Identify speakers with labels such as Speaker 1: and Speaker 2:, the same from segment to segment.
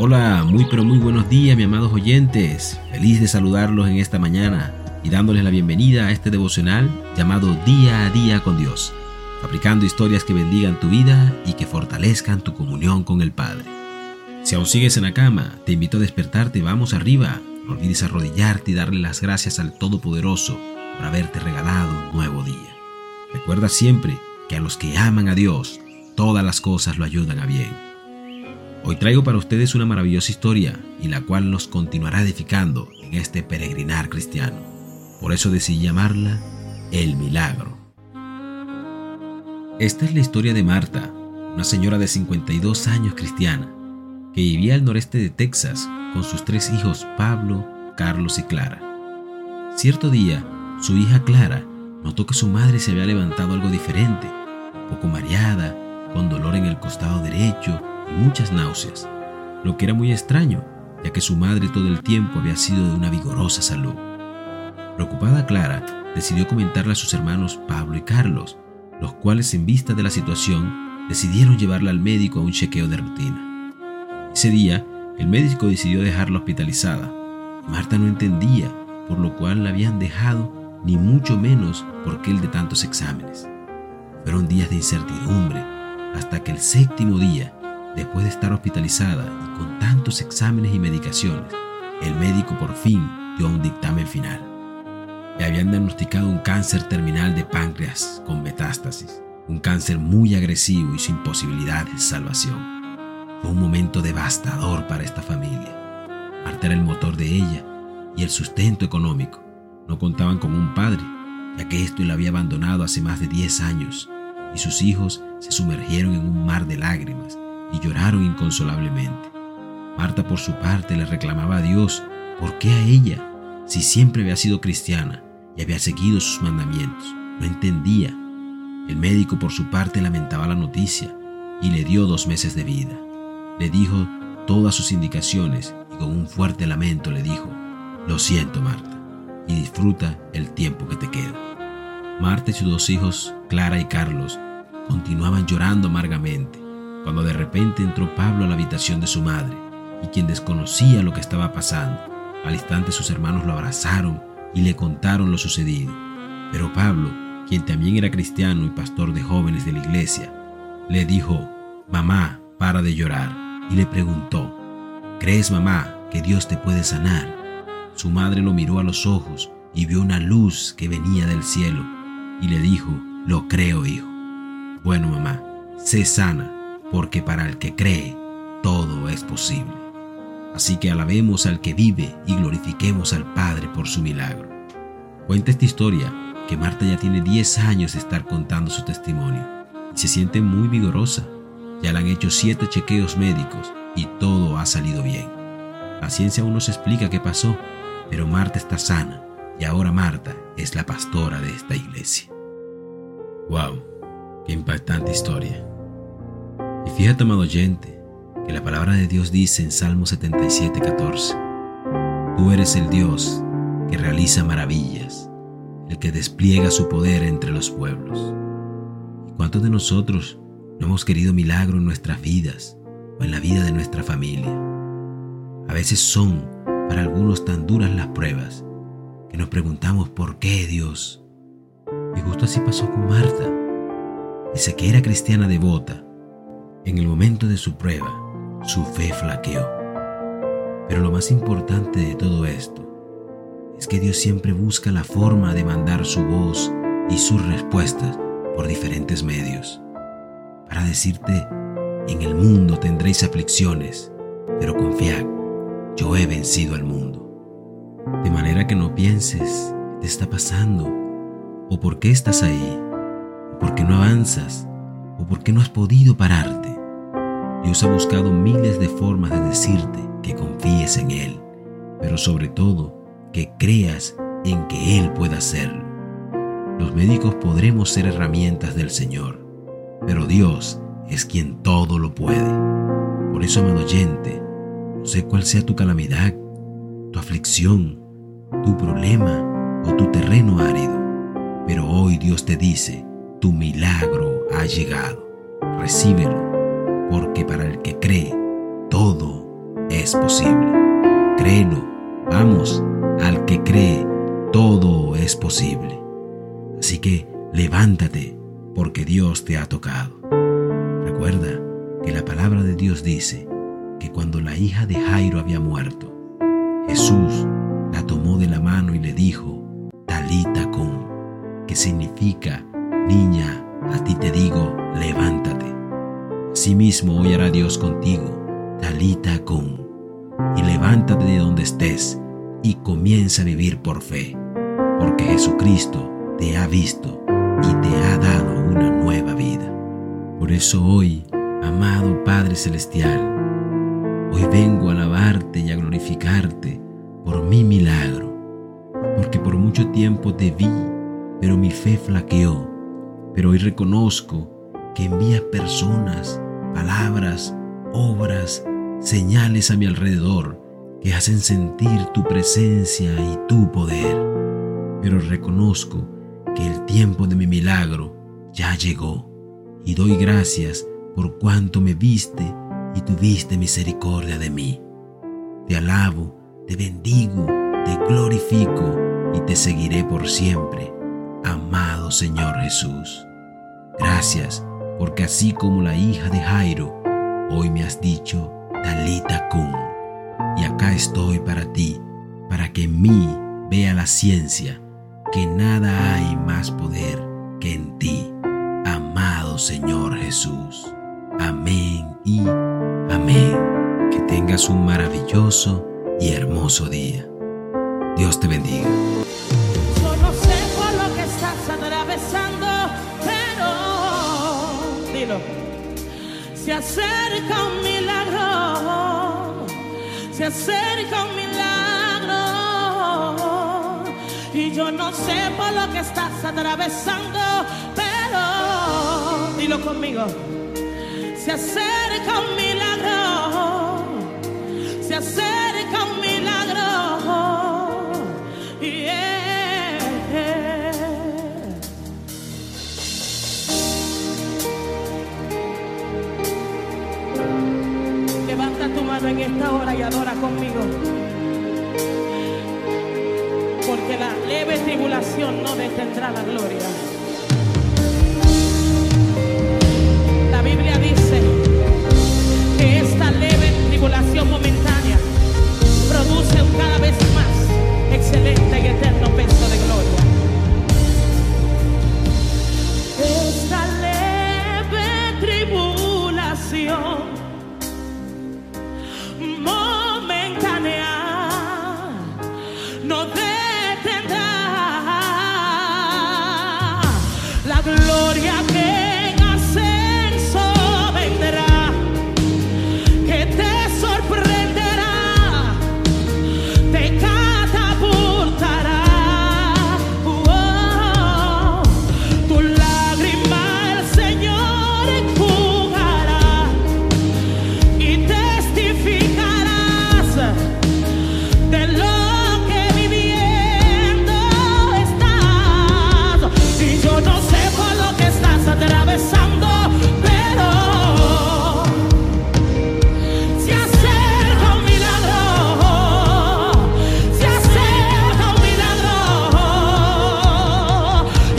Speaker 1: Hola, muy pero muy buenos días, mis amados oyentes. Feliz de saludarlos en esta mañana y dándoles la bienvenida a este devocional llamado Día a Día con Dios, fabricando historias que bendigan tu vida y que fortalezcan tu comunión con el Padre. Si aún sigues en la cama, te invito a despertarte, vamos arriba. No olvides arrodillarte y darle las gracias al Todopoderoso por haberte regalado un nuevo día. Recuerda siempre que a los que aman a Dios, todas las cosas lo ayudan a bien. Hoy traigo para ustedes una maravillosa historia y la cual nos continuará edificando en este peregrinar cristiano. Por eso decidí llamarla El Milagro. Esta es la historia de Marta, una señora de 52 años cristiana, que vivía al noreste de Texas con sus tres hijos Pablo, Carlos y Clara. Cierto día, su hija Clara notó que su madre se había levantado algo diferente, poco mareada, con dolor en el costado derecho muchas náuseas, lo que era muy extraño, ya que su madre todo el tiempo había sido de una vigorosa salud. Preocupada Clara decidió comentarle a sus hermanos Pablo y Carlos, los cuales en vista de la situación decidieron llevarla al médico a un chequeo de rutina. Ese día, el médico decidió dejarla hospitalizada. Marta no entendía por lo cual la habían dejado, ni mucho menos por qué el de tantos exámenes. Fueron días de incertidumbre, hasta que el séptimo día Después de estar hospitalizada y con tantos exámenes y medicaciones, el médico por fin dio un dictamen final. Le habían diagnosticado un cáncer terminal de páncreas con metástasis, un cáncer muy agresivo y sin posibilidad de salvación. Fue un momento devastador para esta familia. Marta era el motor de ella y el sustento económico. No contaban con un padre, ya que esto la había abandonado hace más de 10 años, y sus hijos se sumergieron en un mar de lágrimas y lloraron inconsolablemente. Marta por su parte le reclamaba a Dios, ¿por qué a ella? Si siempre había sido cristiana y había seguido sus mandamientos. No entendía. El médico por su parte lamentaba la noticia y le dio dos meses de vida. Le dijo todas sus indicaciones y con un fuerte lamento le dijo, lo siento Marta, y disfruta el tiempo que te queda. Marta y sus dos hijos, Clara y Carlos, continuaban llorando amargamente cuando de repente entró Pablo a la habitación de su madre, y quien desconocía lo que estaba pasando. Al instante sus hermanos lo abrazaron y le contaron lo sucedido. Pero Pablo, quien también era cristiano y pastor de jóvenes de la iglesia, le dijo, Mamá, para de llorar, y le preguntó, ¿crees, mamá, que Dios te puede sanar? Su madre lo miró a los ojos y vio una luz que venía del cielo, y le dijo, lo creo, hijo. Bueno, mamá, sé sana porque para el que cree, todo es posible. Así que alabemos al que vive y glorifiquemos al Padre por su milagro. Cuenta esta historia que Marta ya tiene 10 años de estar contando su testimonio y se siente muy vigorosa. Ya le han hecho 7 chequeos médicos y todo ha salido bien. La ciencia aún no se explica qué pasó, pero Marta está sana y ahora Marta es la pastora de esta iglesia. ¡Wow! ¡Qué impactante historia! Y fíjate, amado oyente, que la palabra de Dios dice en Salmo 77, 14, Tú eres el Dios que realiza maravillas, el que despliega su poder entre los pueblos. ¿Y cuántos de nosotros no hemos querido milagro en nuestras vidas o en la vida de nuestra familia? A veces son para algunos tan duras las pruebas que nos preguntamos por qué Dios. Y justo así pasó con Marta. Dice que era cristiana devota, en el momento de su prueba, su fe flaqueó. Pero lo más importante de todo esto es que Dios siempre busca la forma de mandar su voz y sus respuestas por diferentes medios. Para decirte, en el mundo tendréis aflicciones, pero confiad, yo he vencido al mundo. De manera que no pienses qué te está pasando, o por qué estás ahí, o por qué no avanzas, o por qué no has podido pararte. Dios ha buscado miles de formas de decirte que confíes en Él, pero sobre todo que creas en que Él pueda hacerlo. Los médicos podremos ser herramientas del Señor, pero Dios es quien todo lo puede. Por eso, amado oyente, no sé cuál sea tu calamidad, tu aflicción, tu problema o tu terreno árido, pero hoy Dios te dice, tu milagro ha llegado. Recíbelo porque para el que cree, todo es posible. Créelo, vamos, al que cree, todo es posible. Así que levántate, porque Dios te ha tocado. Recuerda que la palabra de Dios dice que cuando la hija de Jairo había muerto, Jesús la tomó de la mano y le dijo, Talita cum, que significa, niña, a ti te digo, levántate. Asimismo hoy hará Dios contigo, Talita cum, y levántate de donde estés y comienza a vivir por fe, porque Jesucristo te ha visto y te ha dado una nueva vida. Por eso hoy, amado Padre Celestial, hoy vengo a alabarte y a glorificarte por mi milagro, porque por mucho tiempo te vi, pero mi fe flaqueó, pero hoy reconozco que envías personas, palabras, obras, señales a mi alrededor que hacen sentir tu presencia y tu poder. Pero reconozco que el tiempo de mi milagro ya llegó y doy gracias por cuanto me viste y tuviste misericordia de mí. Te alabo, te bendigo, te glorifico y te seguiré por siempre, amado Señor Jesús. Gracias porque así como la hija de Jairo, hoy me has dicho, Talita cum, y acá estoy para ti, para que en mí vea la ciencia, que nada hay más poder que en ti, amado Señor Jesús. Amén y amén. Que tengas un maravilloso y hermoso día. Dios te bendiga.
Speaker 2: Se acerca un milagro, se acerca un milagro. Y yo no sé por lo que estás atravesando, pero dilo conmigo. Se acerca un milagro, mano en esta hora y adora conmigo. Porque la leve tribulación no detendrá la gloria.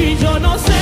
Speaker 2: y yo no sé